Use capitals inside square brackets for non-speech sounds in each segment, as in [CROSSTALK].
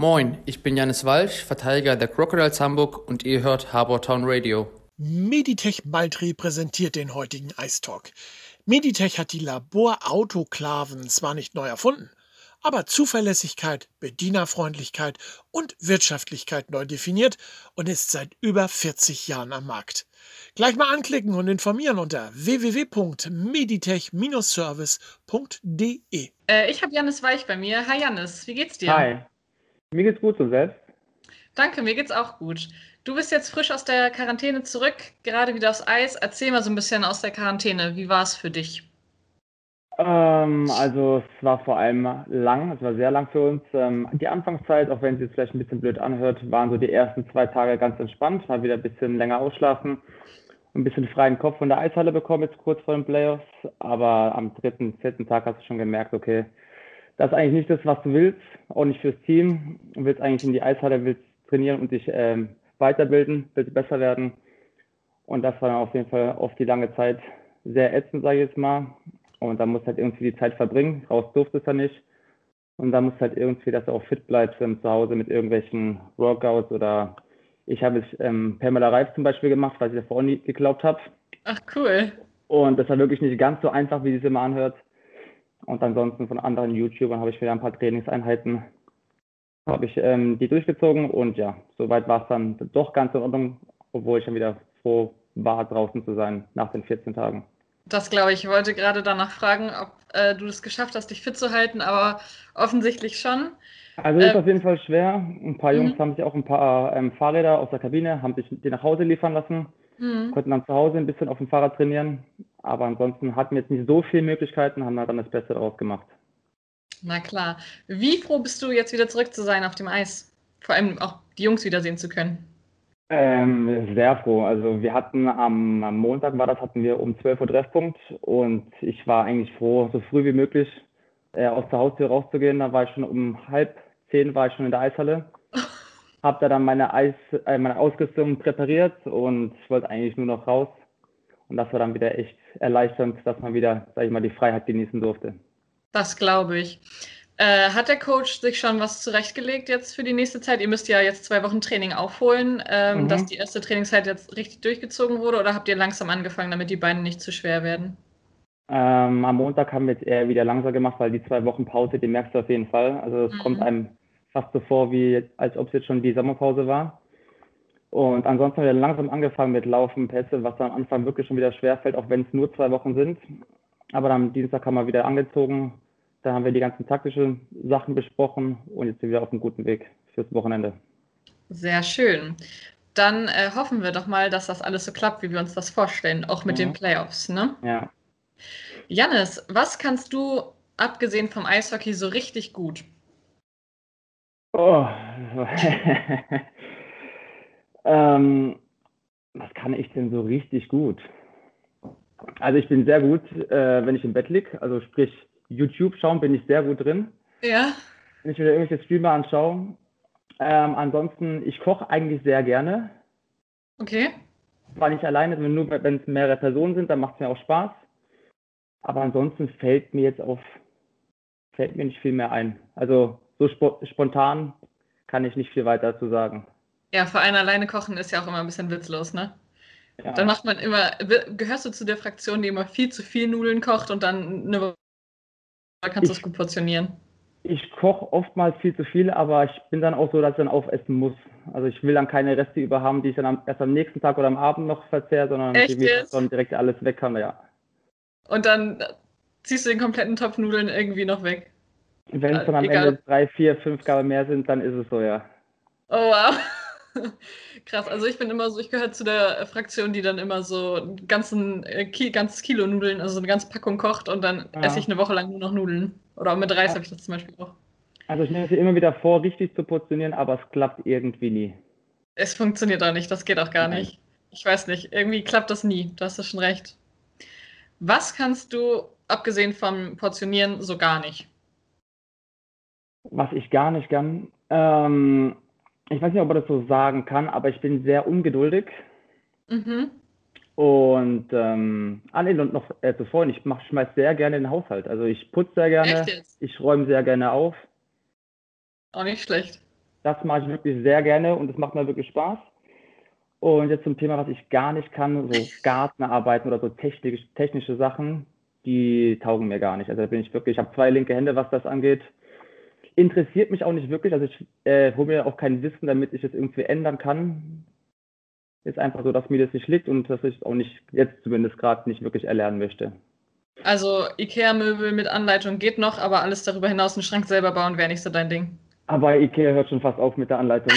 Moin, ich bin Janis Walch, Verteidiger der Crocodiles Hamburg und ihr hört Harbour Town Radio. Meditech Maltri präsentiert den heutigen Ice Talk. Meditech hat die Laborautoklaven zwar nicht neu erfunden, aber Zuverlässigkeit, Bedienerfreundlichkeit und Wirtschaftlichkeit neu definiert und ist seit über 40 Jahren am Markt. Gleich mal anklicken und informieren unter www.meditech-service.de. Äh, ich habe Janis Weich bei mir. Hi Janis, wie geht's dir? Hi, mir geht's gut und selbst? Danke, mir geht's auch gut. Du bist jetzt frisch aus der Quarantäne zurück, gerade wieder aufs Eis. Erzähl mal so ein bisschen aus der Quarantäne. Wie war es für dich? Ähm, also es war vor allem lang, es war sehr lang für uns. Ähm, die Anfangszeit, auch wenn es jetzt vielleicht ein bisschen blöd anhört, waren so die ersten zwei Tage ganz entspannt, mal wieder ein bisschen länger ausschlafen, ein bisschen freien Kopf von der Eishalle bekommen, jetzt kurz vor den Playoffs. Aber am dritten, vierten Tag hast du schon gemerkt, okay, das ist eigentlich nicht das, was du willst, auch nicht fürs Team. Du willst eigentlich in die Eishalle, willst trainieren und dich ähm, weiterbilden, willst besser werden. Und das war dann auf jeden Fall auf die lange Zeit sehr ätzend, sage ich jetzt mal. Und da musst halt irgendwie die Zeit verbringen. Raus durftest du nicht. Und da musst halt irgendwie, dass du auch fit bleibst ähm, zu Hause mit irgendwelchen Workouts oder ich habe es ähm, Pamela Reif zum Beispiel gemacht, weil ich davor nie geglaubt habe. Ach cool. Und das war wirklich nicht ganz so einfach, wie es immer anhört. Und ansonsten von anderen YouTubern habe ich wieder ein paar Trainingseinheiten, habe ich ähm, die durchgezogen und ja, soweit war es dann doch ganz in Ordnung, obwohl ich dann wieder froh war, draußen zu sein nach den 14 Tagen. Das glaube ich. Ich wollte gerade danach fragen, ob äh, du es geschafft hast, dich fit zu halten, aber offensichtlich schon. Also ist ähm, auf jeden Fall schwer. Ein paar Jungs mhm. haben sich auch ein paar ähm, Fahrräder aus der Kabine, haben sich die nach Hause liefern lassen, mhm. konnten dann zu Hause ein bisschen auf dem Fahrrad trainieren. Aber ansonsten hatten wir jetzt nicht so viele Möglichkeiten, haben dann das Beste daraus gemacht. Na klar. Wie froh bist du, jetzt wieder zurück zu sein auf dem Eis? Vor allem auch die Jungs wiedersehen zu können. Ähm, sehr froh. Also wir hatten am, am, Montag war das, hatten wir um 12 Uhr Treffpunkt und ich war eigentlich froh, so früh wie möglich äh, aus der Haustür rauszugehen. Da war ich schon um halb zehn war ich schon in der Eishalle. Hab da dann meine Eis, äh, meine Ausrüstung präpariert und ich wollte eigentlich nur noch raus. Und das war dann wieder echt erleichternd, dass man wieder, sag ich mal, die Freiheit genießen durfte. Das glaube ich. Äh, hat der Coach sich schon was zurechtgelegt jetzt für die nächste Zeit? Ihr müsst ja jetzt zwei Wochen Training aufholen, ähm, mhm. dass die erste Trainingszeit jetzt richtig durchgezogen wurde oder habt ihr langsam angefangen, damit die Beine nicht zu schwer werden? Ähm, am Montag haben wir jetzt eher wieder langsam gemacht, weil die zwei Wochen Pause, die merkst du auf jeden Fall. Also es mhm. kommt einem fast so vor, wie als ob es jetzt schon die Sommerpause war. Und ansonsten haben wir langsam angefangen mit Laufen, Pässe, was dann am Anfang wirklich schon wieder schwerfällt, auch wenn es nur zwei Wochen sind. Aber dann am Dienstag haben wir wieder angezogen. Da haben wir die ganzen taktischen Sachen besprochen und jetzt sind wir wieder auf einem guten Weg fürs Wochenende. Sehr schön. Dann äh, hoffen wir doch mal, dass das alles so klappt, wie wir uns das vorstellen, auch mit ja. den Playoffs, ne? Ja. Janis, was kannst du, abgesehen vom Eishockey, so richtig gut? Oh. [LAUGHS] ähm, was kann ich denn so richtig gut? Also ich bin sehr gut, äh, wenn ich im Bett liege, also sprich YouTube schauen, bin ich sehr gut drin. Ja. Wenn ich mir irgendwelche Streamer anschaue. Ähm, ansonsten, ich koche eigentlich sehr gerne. Okay. Zwar nicht alleine, sondern nur wenn es mehrere Personen sind, dann macht es mir auch Spaß. Aber ansonsten fällt mir jetzt auf, fällt mir nicht viel mehr ein. Also so sp spontan kann ich nicht viel weiter dazu sagen. Ja, für einen alleine kochen ist ja auch immer ein bisschen witzlos, ne? Ja. Dann macht man immer, gehörst du zu der Fraktion, die immer viel zu viel Nudeln kocht und dann eine Woche kannst du es gut portionieren? Ich koche oftmals viel zu viel, aber ich bin dann auch so, dass ich dann aufessen muss. Also ich will dann keine Reste über haben, die ich dann am, erst am nächsten Tag oder am Abend noch verzehre, sondern ich dann direkt alles weg kann, ja. Und dann ziehst du den kompletten Topf Nudeln irgendwie noch weg. Wenn es dann am Egal. Ende drei, vier, fünf Gabel mehr sind, dann ist es so, ja. Oh wow. [LAUGHS] Krass, also ich bin immer so, ich gehöre zu der Fraktion, die dann immer so ein ganzen, äh, Ki ganzes Kilo Nudeln, also eine ganze Packung kocht und dann ja. esse ich eine Woche lang nur noch Nudeln. Oder mit Reis ja. habe ich das zum Beispiel auch. Also ich nehme es immer wieder vor, richtig zu portionieren, aber es klappt irgendwie nie. Es funktioniert auch nicht, das geht auch gar Nein. nicht. Ich weiß nicht, irgendwie klappt das nie, du hast ja schon recht. Was kannst du, abgesehen vom Portionieren, so gar nicht? Was ich gar nicht kann, ähm, ich weiß nicht, ob man das so sagen kann, aber ich bin sehr ungeduldig. Mhm. Und ähm, ah, nee, und noch äh, zuvor, ich mach, schmeiß sehr gerne den Haushalt. Also ich putze sehr gerne, ich räume sehr gerne auf. Auch nicht schlecht. Das mache ich wirklich sehr gerne und es macht mir wirklich Spaß. Und jetzt zum Thema, was ich gar nicht kann, so Gartenarbeiten oder so technisch, technische Sachen, die taugen mir gar nicht. Also da bin ich wirklich, ich habe zwei linke Hände, was das angeht. Interessiert mich auch nicht wirklich. Also ich äh, hole mir auch kein Wissen, damit ich es irgendwie ändern kann. Ist einfach so, dass mir das nicht liegt und dass ich auch nicht, jetzt zumindest gerade nicht wirklich erlernen möchte. Also IKEA-Möbel mit Anleitung geht noch, aber alles darüber hinaus einen Schrank selber bauen wäre nicht so dein Ding. Aber IKEA hört schon fast auf mit der Anleitung.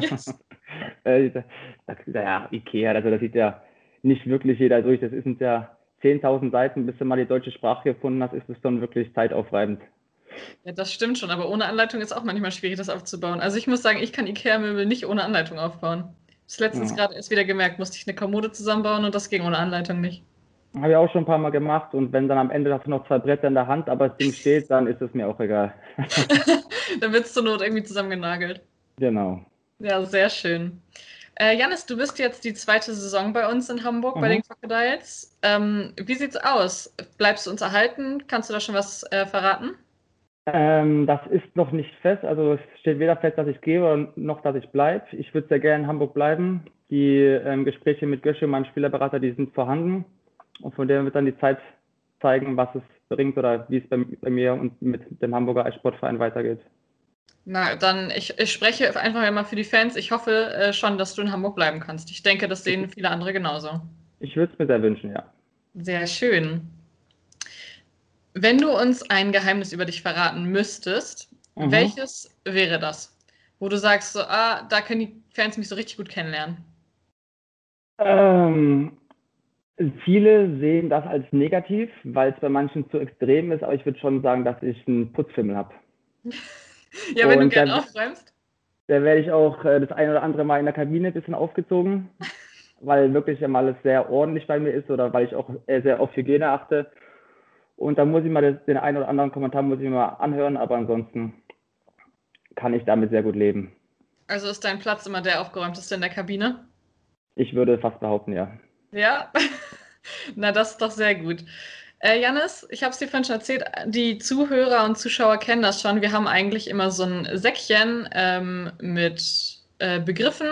yes. [LAUGHS] [LAUGHS] äh, ja, IKEA, also das sieht ja nicht wirklich jeder durch. Das sind ja 10.000 Seiten, bis du mal die deutsche Sprache gefunden hast, ist es dann wirklich zeitaufreibend. Ja, das stimmt schon, aber ohne Anleitung ist auch manchmal schwierig, das aufzubauen. Also ich muss sagen, ich kann IKEA-Möbel nicht ohne Anleitung aufbauen. Das letztens ja. gerade erst wieder gemerkt, musste ich eine Kommode zusammenbauen und das ging ohne Anleitung nicht. Habe ich auch schon ein paar Mal gemacht und wenn dann am Ende hast du noch zwei Bretter in der Hand, aber das Ding steht, dann ist es mir auch egal. [LAUGHS] [LAUGHS] dann wird es zur Not irgendwie zusammengenagelt. Genau. Ja, sehr schön. Äh, Janis, du bist jetzt die zweite Saison bei uns in Hamburg mhm. bei den Crocodiles. Ähm, wie sieht's aus? Bleibst du uns erhalten? Kannst du da schon was äh, verraten? Ähm, das ist noch nicht fest. Also es steht weder fest, dass ich gehe noch, dass ich bleibe. Ich würde sehr gerne in Hamburg bleiben. Die ähm, Gespräche mit Gösche, meinem Spielerberater, die sind vorhanden. Und von dem wird dann die Zeit zeigen, was es bringt oder wie es bei, bei mir und mit dem Hamburger Eissportverein weitergeht. Na, dann, ich, ich spreche einfach mal für die Fans. Ich hoffe äh, schon, dass du in Hamburg bleiben kannst. Ich denke, das sehen viele andere genauso. Ich würde es mir sehr wünschen, ja. Sehr schön. Wenn du uns ein Geheimnis über dich verraten müsstest, mhm. welches wäre das? Wo du sagst, so, ah, da können die Fans mich so richtig gut kennenlernen. Ähm, viele sehen das als negativ, weil es bei manchen zu extrem ist, aber ich würde schon sagen, dass ich einen Putzfimmel habe. [LAUGHS] Ja, wenn und du gerne aufräumst. Da werde ich auch äh, das ein oder andere Mal in der Kabine ein bisschen aufgezogen, [LAUGHS] weil wirklich immer alles sehr ordentlich bei mir ist oder weil ich auch sehr auf Hygiene achte. Und da muss ich mal das, den einen oder anderen Kommentar muss ich mal anhören, aber ansonsten kann ich damit sehr gut leben. Also ist dein Platz immer der aufgeräumteste in der Kabine? Ich würde fast behaupten, ja. Ja, [LAUGHS] na das ist doch sehr gut. Äh, Janis, ich habe es dir vorhin schon erzählt, die Zuhörer und Zuschauer kennen das schon. Wir haben eigentlich immer so ein Säckchen ähm, mit äh, Begriffen.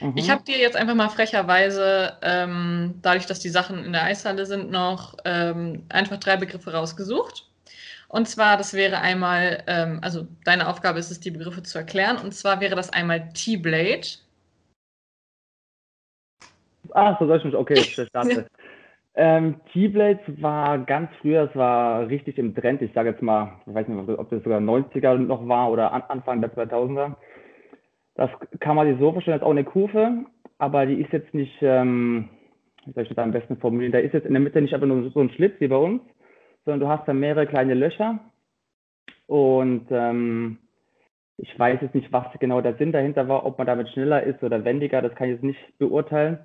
Mhm. Ich habe dir jetzt einfach mal frecherweise, ähm, dadurch, dass die Sachen in der Eishalle sind, noch ähm, einfach drei Begriffe rausgesucht. Und zwar, das wäre einmal, ähm, also deine Aufgabe ist es, die Begriffe zu erklären. Und zwar wäre das einmal T-Blade. Ah, so soll ich mich, okay, ich starte. [LAUGHS] Ähm, T-Blades war ganz früher, es war richtig im Trend. Ich sage jetzt mal, ich weiß nicht, ob das sogar 90er noch war oder an, Anfang der 2000er. Das kann man sich so vorstellen, das ist auch eine Kufe, aber die ist jetzt nicht, ähm, wie soll ich das am besten formulieren, da ist jetzt in der Mitte nicht einfach nur so ein Schlitz wie bei uns, sondern du hast da mehrere kleine Löcher und ähm, ich weiß jetzt nicht, was genau der Sinn dahinter war, ob man damit schneller ist oder wendiger, das kann ich jetzt nicht beurteilen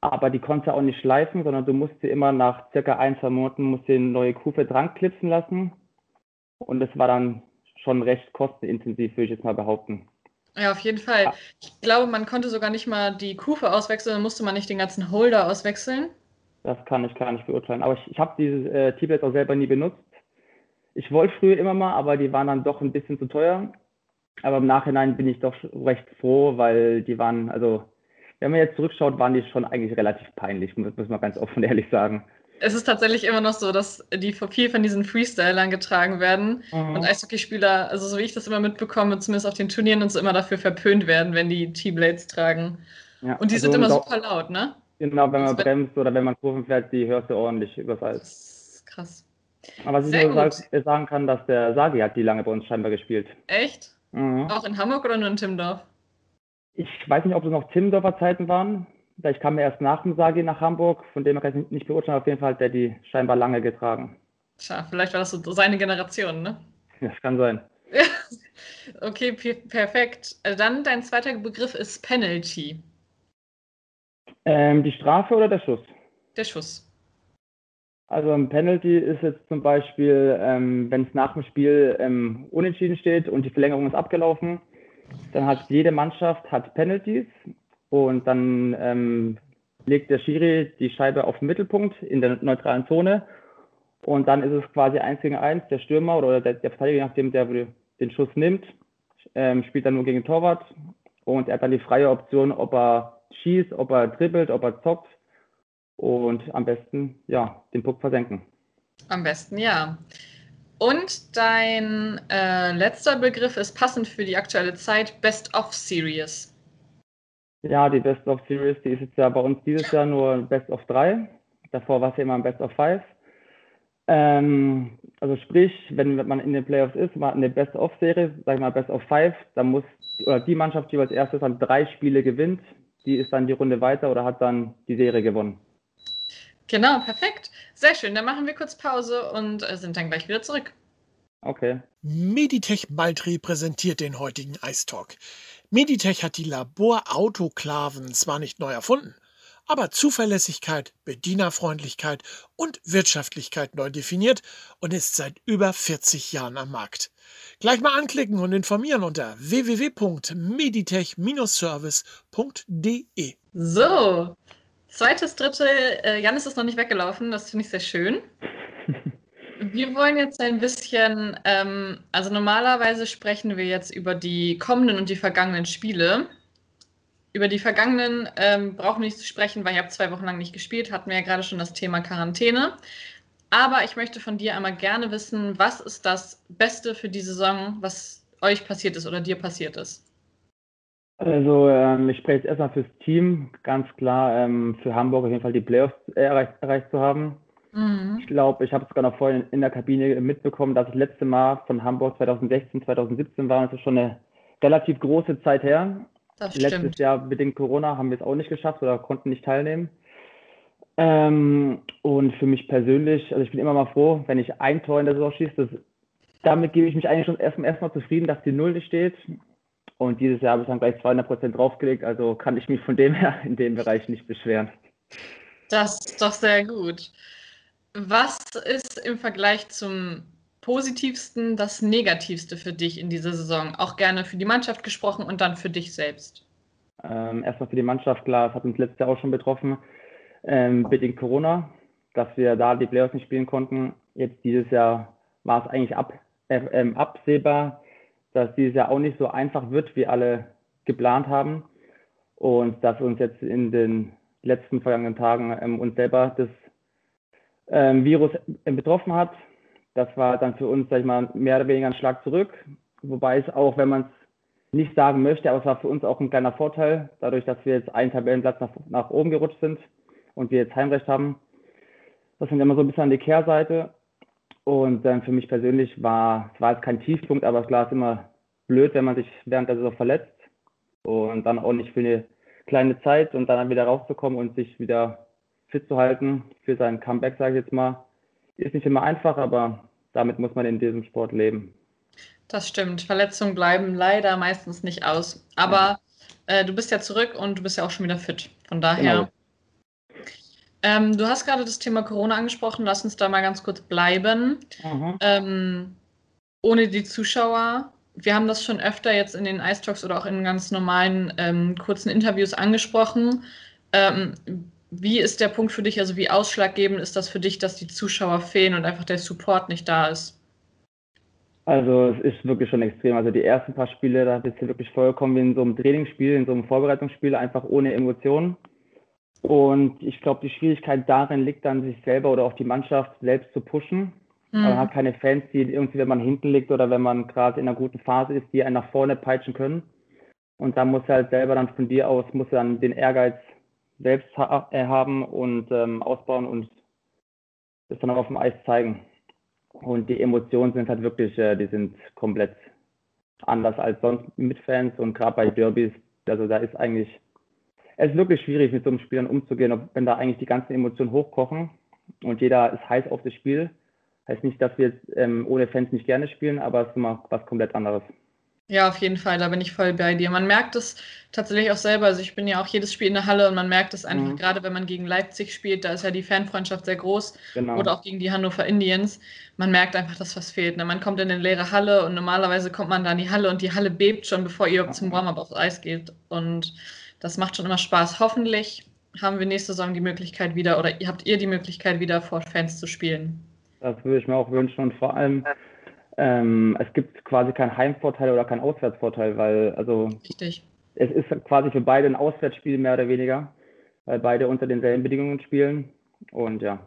aber die konnte auch nicht schleifen, sondern du musst sie immer nach circa ein, zwei Monaten musst du eine neue Kufe dran klipsen lassen. Und das war dann schon recht kostenintensiv, würde ich jetzt mal behaupten. Ja, auf jeden Fall. Ich glaube, man konnte sogar nicht mal die Kufe auswechseln, dann musste man nicht den ganzen Holder auswechseln. Das kann ich gar nicht beurteilen. Aber ich, ich habe diese äh, T-Blades auch selber nie benutzt. Ich wollte früher immer mal, aber die waren dann doch ein bisschen zu teuer. Aber im Nachhinein bin ich doch recht froh, weil die waren, also wenn man jetzt zurückschaut, waren die schon eigentlich relativ peinlich, muss, muss man ganz offen ehrlich sagen. Es ist tatsächlich immer noch so, dass die viel von diesen Freestylern getragen werden mhm. und Eishockeyspieler, also so wie ich das immer mitbekomme, zumindest auf den Turnieren und so immer dafür verpönt werden, wenn die T-Blades tragen. Ja, und die also sind immer super laut, ne? Genau, wenn man also, bremst oder wenn man Kurven fährt, die hörst du ordentlich überall. Das ist krass. Aber was Sehr ich nur sag, sagen kann, dass der Sagi hat die lange bei uns scheinbar gespielt. Echt? Mhm. Auch in Hamburg oder nur in Timdorf? Ich weiß nicht, ob es noch Timmendorfer Zeiten waren. Vielleicht kam er erst nach dem Sagi nach Hamburg, von dem kann ich nicht beurteilen. Auf jeden Fall hat er die scheinbar lange getragen. Tja, vielleicht war das so seine Generation, ne? Das kann sein. [LAUGHS] okay, perfekt. Äh, dann dein zweiter Begriff ist Penalty. Ähm, die Strafe oder der Schuss? Der Schuss. Also ein Penalty ist jetzt zum Beispiel, ähm, wenn es nach dem Spiel ähm, unentschieden steht und die Verlängerung ist abgelaufen, dann hat jede Mannschaft hat Penalties und dann ähm, legt der Schiri die Scheibe auf den Mittelpunkt in der neutralen Zone und dann ist es quasi 1 gegen 1, der Stürmer oder der, der Verteidiger, nachdem der den Schuss nimmt, ähm, spielt dann nur gegen Torwart und er hat dann die freie Option, ob er schießt, ob er dribbelt, ob er zockt und am besten ja den Puck versenken. Am besten ja. Und dein äh, letzter Begriff ist passend für die aktuelle Zeit Best of Series. Ja, die Best of Series, die ist jetzt ja bei uns dieses Jahr nur Best of 3. Davor war es ja immer ein Best of 5. Ähm, also sprich, wenn man in den Playoffs ist, man in der Best of Serie, sag ich mal Best of 5, dann muss oder die Mannschaft, die als erstes dann drei Spiele gewinnt, die ist dann die Runde weiter oder hat dann die Serie gewonnen. Genau, perfekt. Sehr schön. Dann machen wir kurz Pause und äh, sind dann gleich wieder zurück. Okay. Meditech Maltri präsentiert den heutigen Ice Talk. Meditech hat die Laborautoklaven zwar nicht neu erfunden, aber Zuverlässigkeit, Bedienerfreundlichkeit und Wirtschaftlichkeit neu definiert und ist seit über 40 Jahren am Markt. Gleich mal anklicken und informieren unter www.meditech-service.de. So, zweites Drittel. Äh, Janis ist noch nicht weggelaufen, das finde ich sehr schön. Wir wollen jetzt ein bisschen, ähm, also normalerweise sprechen wir jetzt über die kommenden und die vergangenen Spiele. Über die vergangenen ähm, brauchen wir nicht zu sprechen, weil ihr habt zwei Wochen lang nicht gespielt, hatten wir ja gerade schon das Thema Quarantäne. Aber ich möchte von dir einmal gerne wissen, was ist das Beste für die Saison, was euch passiert ist oder dir passiert ist? Also ähm, ich spreche jetzt erstmal fürs Team. Ganz klar ähm, für Hamburg auf jeden Fall die Playoffs erreicht, erreicht zu haben. Mhm. Ich glaube, ich habe es sogar noch vorhin in der Kabine mitbekommen, dass das letzte Mal von Hamburg 2016, 2017 war. Das ist schon eine relativ große Zeit her. Das Letztes Jahr bedingt Corona haben wir es auch nicht geschafft oder konnten nicht teilnehmen. Ähm, und für mich persönlich, also ich bin immer mal froh, wenn ich ein Tor in der Saison schieße. Das, damit gebe ich mich eigentlich schon erstmal erst zufrieden, dass die Null nicht steht. Und dieses Jahr habe ich dann gleich 200 Prozent draufgelegt, also kann ich mich von dem her in dem Bereich nicht beschweren. Das ist doch sehr gut. Was ist im Vergleich zum positivsten das Negativste für dich in dieser Saison? Auch gerne für die Mannschaft gesprochen und dann für dich selbst. Ähm, erstmal für die Mannschaft, klar, das hat uns letztes Jahr auch schon betroffen, ähm, bedingt Corona, dass wir da die Playoffs nicht spielen konnten. Jetzt dieses Jahr war es eigentlich ab, äh, äh, absehbar, dass dieses Jahr auch nicht so einfach wird, wie alle geplant haben. Und dass uns jetzt in den letzten vergangenen Tagen ähm, uns selber das ähm, Virus betroffen hat. Das war dann für uns, sag ich mal, mehr oder weniger ein Schlag zurück. Wobei es auch, wenn man es nicht sagen möchte, aber es war für uns auch ein kleiner Vorteil, dadurch, dass wir jetzt einen Tabellenplatz nach, nach oben gerutscht sind und wir jetzt Heimrecht haben. Das sind immer so ein bisschen an die Kehrseite. Und dann für mich persönlich war, es war kein Tiefpunkt, aber klar ist immer blöd, wenn man sich während der Saison verletzt und dann auch nicht für eine kleine Zeit und dann wieder rauszukommen und sich wieder fit zu halten für sein Comeback, sage ich jetzt mal. Ist nicht immer einfach, aber damit muss man in diesem Sport leben. Das stimmt. Verletzungen bleiben leider meistens nicht aus. Aber äh, du bist ja zurück und du bist ja auch schon wieder fit. Von daher. Genau. Ähm, du hast gerade das Thema Corona angesprochen. Lass uns da mal ganz kurz bleiben. Mhm. Ähm, ohne die Zuschauer. Wir haben das schon öfter jetzt in den Ice Talks oder auch in ganz normalen ähm, kurzen Interviews angesprochen. Wie ist der Punkt für dich, also wie ausschlaggebend ist das für dich, dass die Zuschauer fehlen und einfach der Support nicht da ist? Also es ist wirklich schon extrem. Also die ersten paar Spiele, da bist du wirklich vollkommen wie in so einem Trainingsspiel, in so einem Vorbereitungsspiel, einfach ohne Emotionen. Und ich glaube, die Schwierigkeit darin liegt dann, sich selber oder auch die Mannschaft selbst zu pushen. Mhm. Man hat keine Fans, die irgendwie, wenn man hinten liegt oder wenn man gerade in einer guten Phase ist, die einen nach vorne peitschen können. Und da muss halt selber dann von dir aus, muss dann den Ehrgeiz selbst ha äh, haben und ähm, ausbauen und das dann auch auf dem Eis zeigen. Und die Emotionen sind halt wirklich, äh, die sind komplett anders als sonst mit Fans und gerade bei Derbys, also da ist eigentlich, es ist wirklich schwierig mit so einem Spielern umzugehen, ob, wenn da eigentlich die ganzen Emotionen hochkochen und jeder ist heiß auf das Spiel. Heißt nicht, dass wir jetzt ähm, ohne Fans nicht gerne spielen, aber es ist immer was komplett anderes. Ja, auf jeden Fall, da bin ich voll bei dir. Man merkt es tatsächlich auch selber. Also ich bin ja auch jedes Spiel in der Halle und man merkt es einfach, mhm. gerade wenn man gegen Leipzig spielt, da ist ja die Fanfreundschaft sehr groß. Genau. Oder auch gegen die Hannover Indians. Man merkt einfach, dass was fehlt. Ne? Man kommt in eine leere Halle und normalerweise kommt man da in die Halle und die Halle bebt schon, bevor ihr mhm. zum Warm-up aufs Eis geht. Und das macht schon immer Spaß. Hoffentlich haben wir nächste Saison die Möglichkeit wieder oder habt ihr die Möglichkeit wieder vor Fans zu spielen. Das würde ich mir auch wünschen und vor allem Ähm, es gibt quasi keinen Heimvorteil oder keinen Auswärtsvorteil, weil also Richtig. es ist quasi für beide ein Auswärtsspiel mehr oder weniger, weil beide unter denselben Bedingungen spielen. Und ja.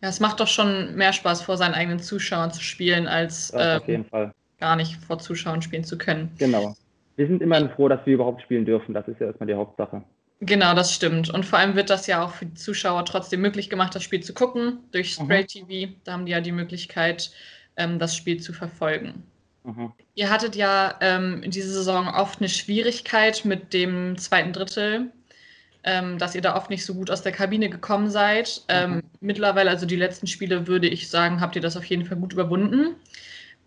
Ja, es macht doch schon mehr Spaß, vor seinen eigenen Zuschauern zu spielen, als auf jeden Fall. gar nicht vor Zuschauern spielen zu können. Genau. Wir sind immerhin froh, dass wir überhaupt spielen dürfen. Das ist ja erstmal die Hauptsache. Genau, das stimmt. Und vor allem wird das ja auch für die Zuschauer trotzdem möglich gemacht, das Spiel zu gucken durch Mhm. Spray TV. Da haben die ja die Möglichkeit, ähm, das Spiel zu verfolgen. Mhm. Ihr hattet ja ähm, in dieser Saison oft eine Schwierigkeit mit dem zweiten Drittel, ähm, dass ihr da oft nicht so gut aus der Kabine gekommen seid. Ähm, Mhm. mittlerweile, also die letzten Spiele, würde ich sagen, habt ihr das auf jeden Fall gut überwunden.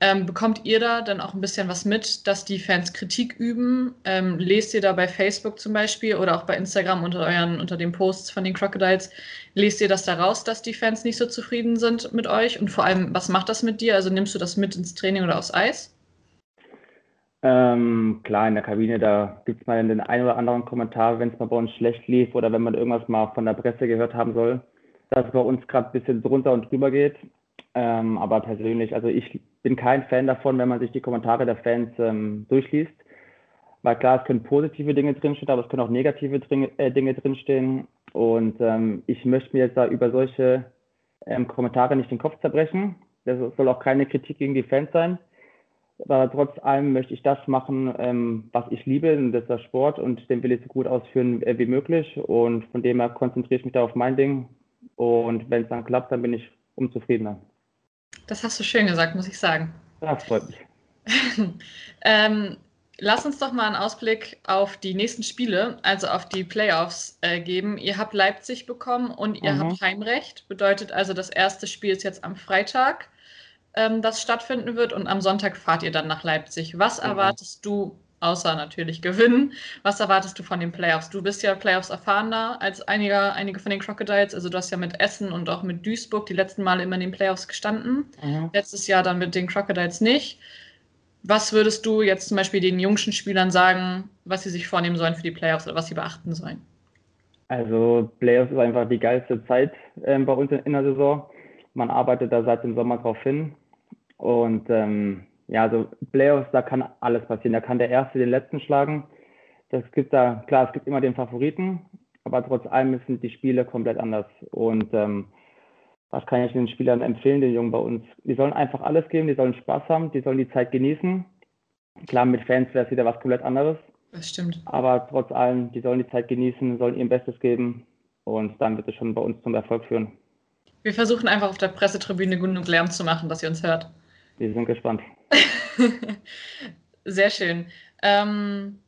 Ähm, bekommt ihr da dann auch ein bisschen was mit, dass die Fans Kritik üben? Ähm, lest ihr da bei Facebook zum Beispiel oder auch bei Instagram unter euren, unter den Posts von den Crocodiles, lest ihr das da raus, dass die Fans nicht so zufrieden sind mit euch? Und vor allem, was macht das mit dir? Also nimmst du das mit ins Training oder aufs Eis? Ähm, klar, in der Kabine, da gibt es mal den einen oder anderen Kommentar, wenn es mal bei uns schlecht lief oder wenn man irgendwas mal von der Presse gehört haben soll, dass es bei uns gerade ein bisschen drunter und drüber geht. Ähm, aber persönlich, also ich bin kein Fan davon, wenn man sich die Kommentare der Fans ähm, durchliest. Weil klar, es können positive Dinge drinstehen, aber es können auch negative drin, äh, Dinge drinstehen. Und ähm, ich möchte mir jetzt da über solche ähm, Kommentare nicht den Kopf zerbrechen. Das soll auch keine Kritik gegen die Fans sein. Aber trotz allem möchte ich das machen, ähm, was ich liebe, und das ist der Sport und den will ich so gut ausführen äh, wie möglich. Und von dem her konzentriere ich mich da auf mein Ding. Und wenn es dann klappt, dann bin ich umzufriedener. Das hast du schön gesagt, muss ich sagen. Das freut mich. [LAUGHS] ähm, lass uns doch mal einen Ausblick auf die nächsten Spiele, also auf die Playoffs äh, geben. Ihr habt Leipzig bekommen und ihr Mhm. habt Heimrecht. Bedeutet also, das erste Spiel ist jetzt am Freitag, ähm, das stattfinden wird und am Sonntag fahrt ihr dann nach Leipzig. Was Genau. erwartest du, außer natürlich gewinnen, was erwartest du von den Playoffs? Du bist ja Playoffs erfahrener als einige, einige von den Crocodiles. Also du hast ja mit Essen und auch mit Duisburg die letzten Male immer in den Playoffs gestanden. Mhm. Letztes Jahr dann mit den Crocodiles nicht. Was würdest du jetzt zum Beispiel den jüngsten Spielern sagen, was sie sich vornehmen sollen für die Playoffs oder was sie beachten sollen? Also Playoffs ist einfach die geilste Zeit ähm, bei uns in, in der Saison. Man arbeitet da seit dem Sommer drauf hin. Und ähm, ja, also Playoffs, da kann alles passieren. Da kann der Erste den Letzten schlagen. Das gibt da, klar, es gibt immer den Favoriten, aber trotz allem sind die Spiele komplett anders. Und ähm, was kann ich den Spielern empfehlen, den Jungen bei uns? Die sollen einfach alles geben, die sollen Spaß haben, die sollen die Zeit genießen. Klar, mit Fans wäre es wieder was komplett anderes. Das stimmt. Aber trotz allem, die sollen die Zeit genießen, sollen ihr Bestes geben und dann wird es schon bei uns zum Erfolg führen. Wir versuchen einfach auf der Pressetribüne genug Lärm zu machen, dass ihr uns hört. Wir sind gespannt. [LAUGHS] Sehr schön. Ähm,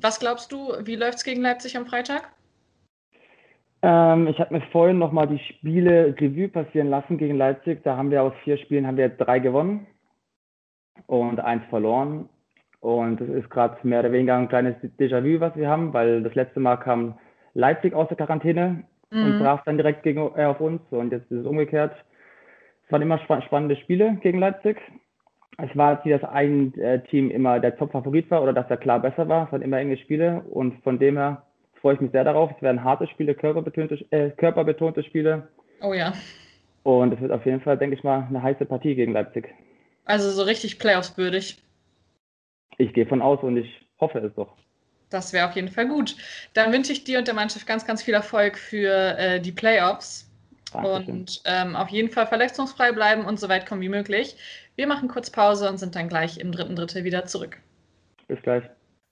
was glaubst du, wie läuft es gegen Leipzig am Freitag? Ähm, ich habe mir vorhin nochmal die Spiele Revue passieren lassen gegen Leipzig. Da haben wir aus vier Spielen haben wir drei gewonnen und eins verloren. Und das ist gerade mehr oder weniger ein kleines Déjà-vu, was wir haben, weil das letzte Mal kam Leipzig aus der Quarantäne und Mhm. traf dann direkt gegen, äh, auf uns. Und jetzt ist es umgekehrt. Es waren immer spa spannende Spiele gegen Leipzig. Es war nicht, dass ein äh, Team immer der Top-Favorit war oder dass er klar besser war. Es waren immer enge Spiele. Und von dem her freue ich mich sehr darauf. Es werden harte Spiele, körperbetonte, äh, körperbetonte Spiele. Oh ja. Und es wird auf jeden Fall, denke ich mal, eine heiße Partie gegen Leipzig. Also so richtig Playoffs-würdig. Ich gehe von aus und ich hoffe es doch. Das wäre auf jeden Fall gut. Dann wünsche ich dir und der Mannschaft ganz, ganz viel Erfolg für äh, die Playoffs. Dankeschön. Und ähm, auf jeden Fall verletzungsfrei bleiben und so weit kommen wie möglich. Wir machen kurz Pause und sind dann gleich im dritten Drittel wieder zurück. Bis gleich.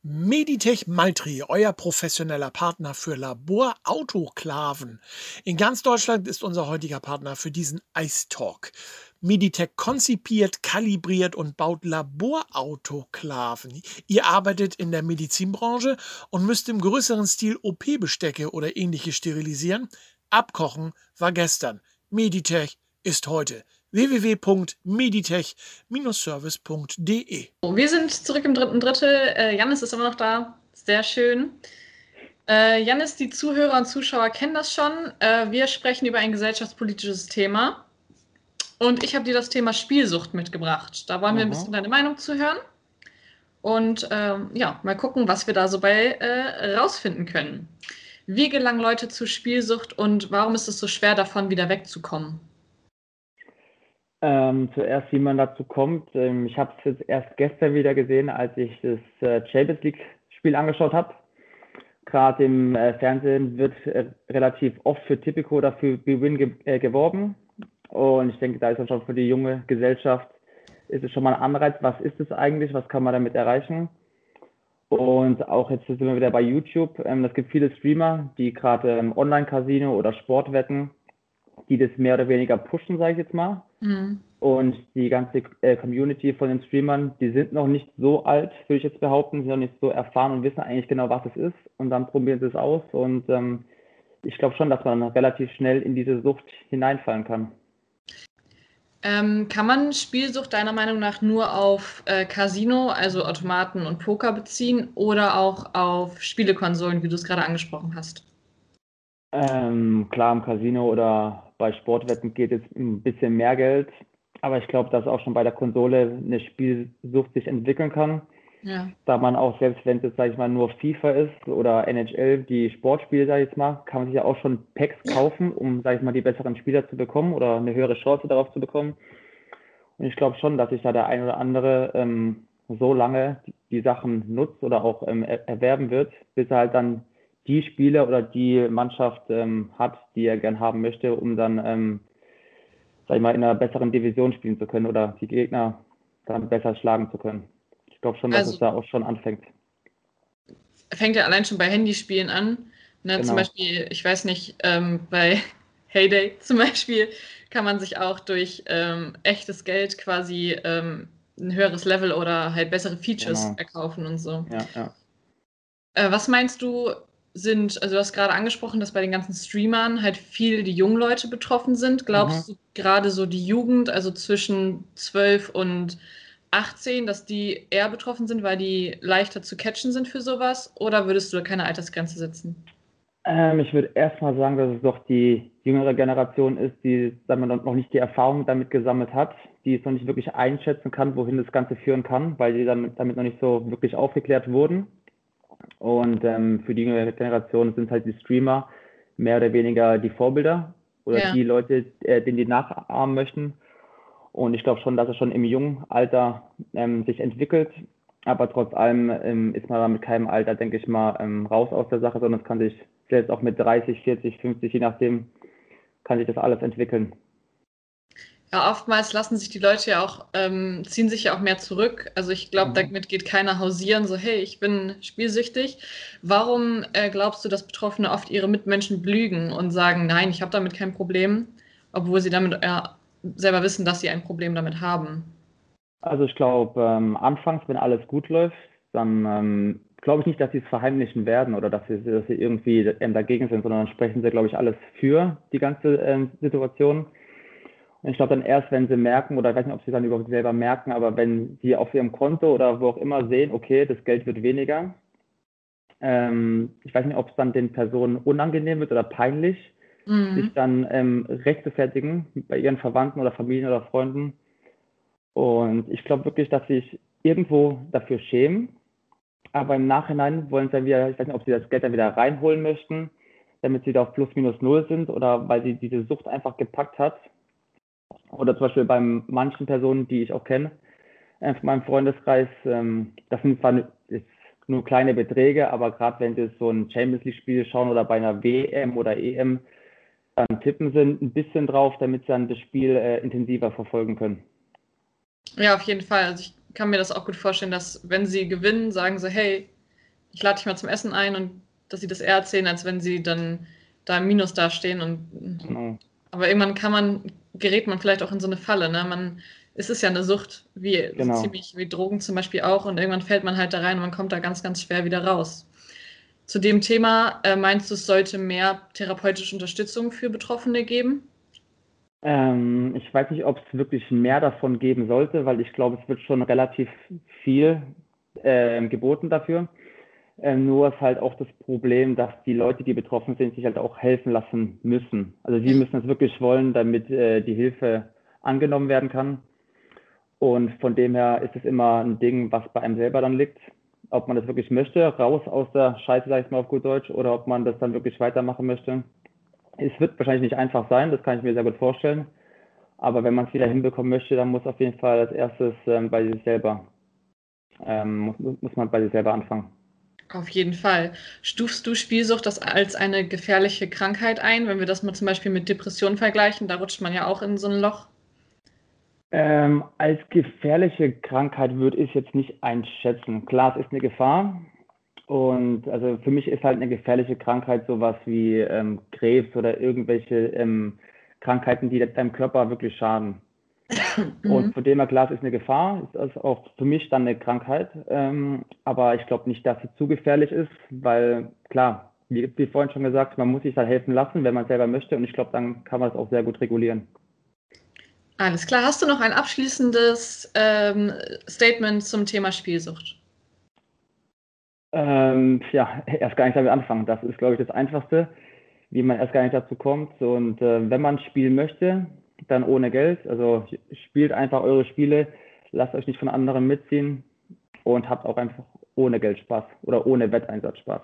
Meditech Maltri, euer professioneller Partner für Laborautoklaven. In ganz Deutschland ist unser heutiger Partner für diesen Ice Talk. Meditech konzipiert, kalibriert und baut Laborautoklaven. Ihr arbeitet in der Medizinbranche und müsst im größeren Stil OP-Bestecke oder ähnliches sterilisieren. Abkochen war gestern. Meditech ist heute www.meditech-service.de. So, wir sind zurück im dritten Drittel. Äh, Janis ist immer noch da. Sehr schön. Äh, Janis, die Zuhörer und Zuschauer kennen das schon. Äh, wir sprechen über ein gesellschaftspolitisches Thema. Und ich habe dir das Thema Spielsucht mitgebracht. Da wollen wir ein Mhm. bisschen deine Meinung zu hören. Und ähm, ja, mal gucken, was wir da so bei äh, rausfinden können. Wie gelangen Leute zu Spielsucht und warum ist es so schwer, davon wieder wegzukommen? Ähm, zuerst, wie man dazu kommt. Ähm, ich habe es erst gestern wieder gesehen, als ich das äh, Champions League-Spiel angeschaut habe. Gerade im äh, Fernsehen wird äh, relativ oft für Tipico oder für Bewin ge äh, geworben. Und ich denke, da ist dann schon für die junge Gesellschaft ist es schon mal ein Anreiz, was ist es eigentlich, was kann man damit erreichen. Und auch jetzt sind wir wieder bei YouTube. Ähm, es gibt viele Streamer, die gerade ähm, Online-Casino oder Sportwetten, die das mehr oder weniger pushen, sage ich jetzt mal. Mhm. Und die ganze äh, Community von den Streamern, die sind noch nicht so alt, würde ich jetzt behaupten, sind noch nicht so erfahren und wissen eigentlich genau, was es ist. Und dann probieren sie es aus. Und ähm, ich glaube schon, dass man relativ schnell in diese Sucht hineinfallen kann. Ähm, kann man Spielsucht deiner Meinung nach nur auf äh, Casino, also Automaten und Poker beziehen oder auch auf Spielekonsolen, wie du es gerade angesprochen hast? Ähm, klar, im Casino oder bei Sportwetten geht es ein bisschen mehr Geld, aber ich glaube, dass auch schon bei der Konsole eine Spielsucht sich entwickeln kann. Ja. Da man auch, selbst wenn es jetzt, sag ich mal, nur FIFA ist oder NHL, die Sportspiele, sag ich jetzt mal, kann man sich ja auch schon Packs kaufen, um, sag ich mal, die besseren Spieler zu bekommen oder eine höhere Chance darauf zu bekommen. Und ich glaube schon, dass sich da der ein oder andere ähm, so lange die Sachen nutzt oder auch ähm, erwerben wird, bis er halt dann die Spieler oder die Mannschaft ähm, hat, die er gern haben möchte, um dann, ähm, sag ich mal, in einer besseren Division spielen zu können oder die Gegner dann besser schlagen zu können glaube schon, dass also, es da auch schon anfängt. Fängt ja allein schon bei Handyspielen an. Ne? Genau. Zum Beispiel, ich weiß nicht, ähm, bei [LAUGHS] Heyday zum Beispiel kann man sich auch durch ähm, echtes Geld quasi ähm, ein höheres Level oder halt bessere Features genau. erkaufen und so. Ja, ja. Äh, was meinst du, sind, also du hast gerade angesprochen, dass bei den ganzen Streamern halt viel die jungen Leute betroffen sind. Glaubst mhm. du gerade so die Jugend, also zwischen 12 und 18, dass die eher betroffen sind, weil die leichter zu catchen sind für sowas? Oder würdest du da keine Altersgrenze setzen? Ähm, ich würde erstmal sagen, dass es doch die jüngere Generation ist, die sagen wir, noch nicht die Erfahrung damit gesammelt hat, die es noch nicht wirklich einschätzen kann, wohin das Ganze führen kann, weil die damit, damit noch nicht so wirklich aufgeklärt wurden. Und ähm, für die jüngere Generation sind halt die Streamer mehr oder weniger die Vorbilder oder ja. die Leute, äh, denen die nachahmen möchten. Und ich glaube schon, dass er schon im jungen Alter ähm, sich entwickelt. Aber trotz allem ähm, ist man da mit keinem Alter, denke ich mal, ähm, raus aus der Sache, sondern es kann sich selbst auch mit 30, 40, 50, je nachdem, kann sich das alles entwickeln. Ja, oftmals lassen sich die Leute ja auch, ähm, ziehen sich ja auch mehr zurück. Also ich glaube, mhm. damit geht keiner hausieren, so hey, ich bin spielsüchtig. Warum äh, glaubst du, dass Betroffene oft ihre Mitmenschen belügen und sagen, nein, ich habe damit kein Problem, obwohl sie damit ja, selber wissen, dass sie ein Problem damit haben? Also ich glaube, ähm, anfangs, wenn alles gut läuft, dann ähm, glaube ich nicht, dass sie es verheimlichen werden oder dass sie, dass sie irgendwie dagegen sind, sondern dann sprechen sie, glaube ich, alles für die ganze ähm, Situation. Ich glaube dann erst, wenn sie merken, oder ich weiß nicht, ob sie dann überhaupt selber merken, aber wenn sie auf ihrem Konto oder wo auch immer sehen, okay, das Geld wird weniger, ähm, ich weiß nicht, ob es dann den Personen unangenehm wird oder peinlich, mhm. sich dann ähm, rechtfertigen bei ihren Verwandten oder Familien oder Freunden. Und ich glaube wirklich, dass sie sich irgendwo dafür schämen. Aber im Nachhinein wollen sie dann wieder, ich weiß nicht, ob sie das Geld dann wieder reinholen möchten, damit sie wieder auf plus minus null sind oder weil sie diese Sucht einfach gepackt hat. Oder zum Beispiel bei manchen Personen, die ich auch kenne, äh, von meinem Freundeskreis, ähm, das sind zwar nur kleine Beträge, aber gerade wenn sie so ein Champions League-Spiel schauen oder bei einer WM oder EM, dann tippen sie ein bisschen drauf, damit sie dann das Spiel äh, intensiver verfolgen können. Ja, auf jeden Fall. Also ich kann mir das auch gut vorstellen, dass wenn sie gewinnen, sagen sie, hey, ich lade dich mal zum Essen ein und dass sie das eher erzählen, als wenn sie dann da im Minus dastehen. Und, genau. Aber irgendwann kann man, gerät man vielleicht auch in so eine Falle. Ne? Man, es ist ja eine Sucht, wie genau. ziemlich wie Drogen zum Beispiel auch, und irgendwann fällt man halt da rein und man kommt da ganz, ganz schwer wieder raus. Zu dem Thema äh, meinst du, es sollte mehr therapeutische Unterstützung für Betroffene geben? Ähm, ich weiß nicht, ob es wirklich mehr davon geben sollte, weil ich glaube, es wird schon relativ viel äh, geboten dafür. Ähm, nur ist halt auch das Problem, dass die Leute, die betroffen sind, sich halt auch helfen lassen müssen. Also sie müssen es wirklich wollen, damit äh, die Hilfe angenommen werden kann. Und von dem her ist es immer ein Ding, was bei einem selber dann liegt ob man das wirklich möchte, raus aus der Scheiße, sag ich mal auf gut Deutsch, oder ob man das dann wirklich weitermachen möchte. Es wird wahrscheinlich nicht einfach sein, das kann ich mir sehr gut vorstellen. Aber wenn man es wieder hinbekommen möchte, dann muss auf jeden Fall als erstes ähm, bei sich selber, ähm, muss, muss man bei sich selber anfangen. Auf jeden Fall. Stufst du Spielsucht als eine gefährliche Krankheit ein, wenn wir das mal zum Beispiel mit Depressionen vergleichen? Da rutscht man ja auch in so ein Loch. Ähm, als gefährliche Krankheit würde ich jetzt nicht einschätzen. Klar, es ist eine Gefahr. Und also für mich ist halt eine gefährliche Krankheit sowas wie ähm, Krebs oder irgendwelche ähm, Krankheiten, die deinem Körper wirklich schaden. [COUGHS] Und mhm. von dem her, klar, es ist eine Gefahr, ist also auch für mich dann eine Krankheit. Ähm, aber ich glaube nicht, dass sie zu gefährlich ist, weil klar, wie, wie vorhin schon gesagt, man muss sich halt helfen lassen, wenn man selber möchte. Und ich glaube, dann kann man es auch sehr gut regulieren. Alles klar. Hast du noch ein abschließendes ähm, Statement zum Thema Spielsucht? Ähm, ja, erst gar nicht damit anfangen. Das ist, glaube ich, das Einfachste, wie man erst gar nicht dazu kommt. Und äh, wenn man spielen möchte, dann ohne Geld. Also spielt einfach eure Spiele, lasst euch nicht von anderen mitziehen und habt auch einfach ohne Geld Spaß oder ohne Wetteinsatz Spaß.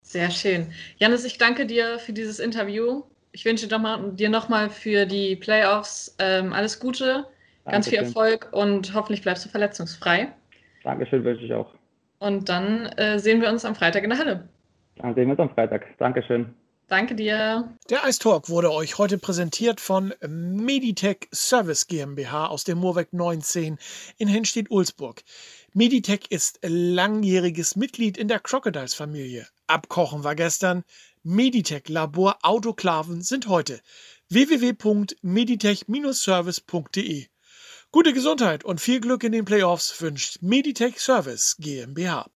Sehr schön. Janis, ich danke dir für dieses Interview. Ich wünsche dir nochmal für die Playoffs ähm, alles Gute, Dankeschön. ganz viel Erfolg und hoffentlich bleibst du verletzungsfrei. Dankeschön, wünsche ich auch. Und dann äh, sehen wir uns am Freitag in der Halle. Dann sehen wir uns am Freitag. Dankeschön. Danke dir. Der Ice Talk wurde euch heute präsentiert von Meditech Service GmbH aus dem Moorweg 19 in Henstedt-Ulzburg. Meditech ist langjähriges Mitglied in der Crocodiles-Familie. Abkochen war gestern. Meditech Labor Autoklaven sind heute. www.meditech-service.de Gute Gesundheit und viel Glück in den Playoffs wünscht Meditech Service GmbH.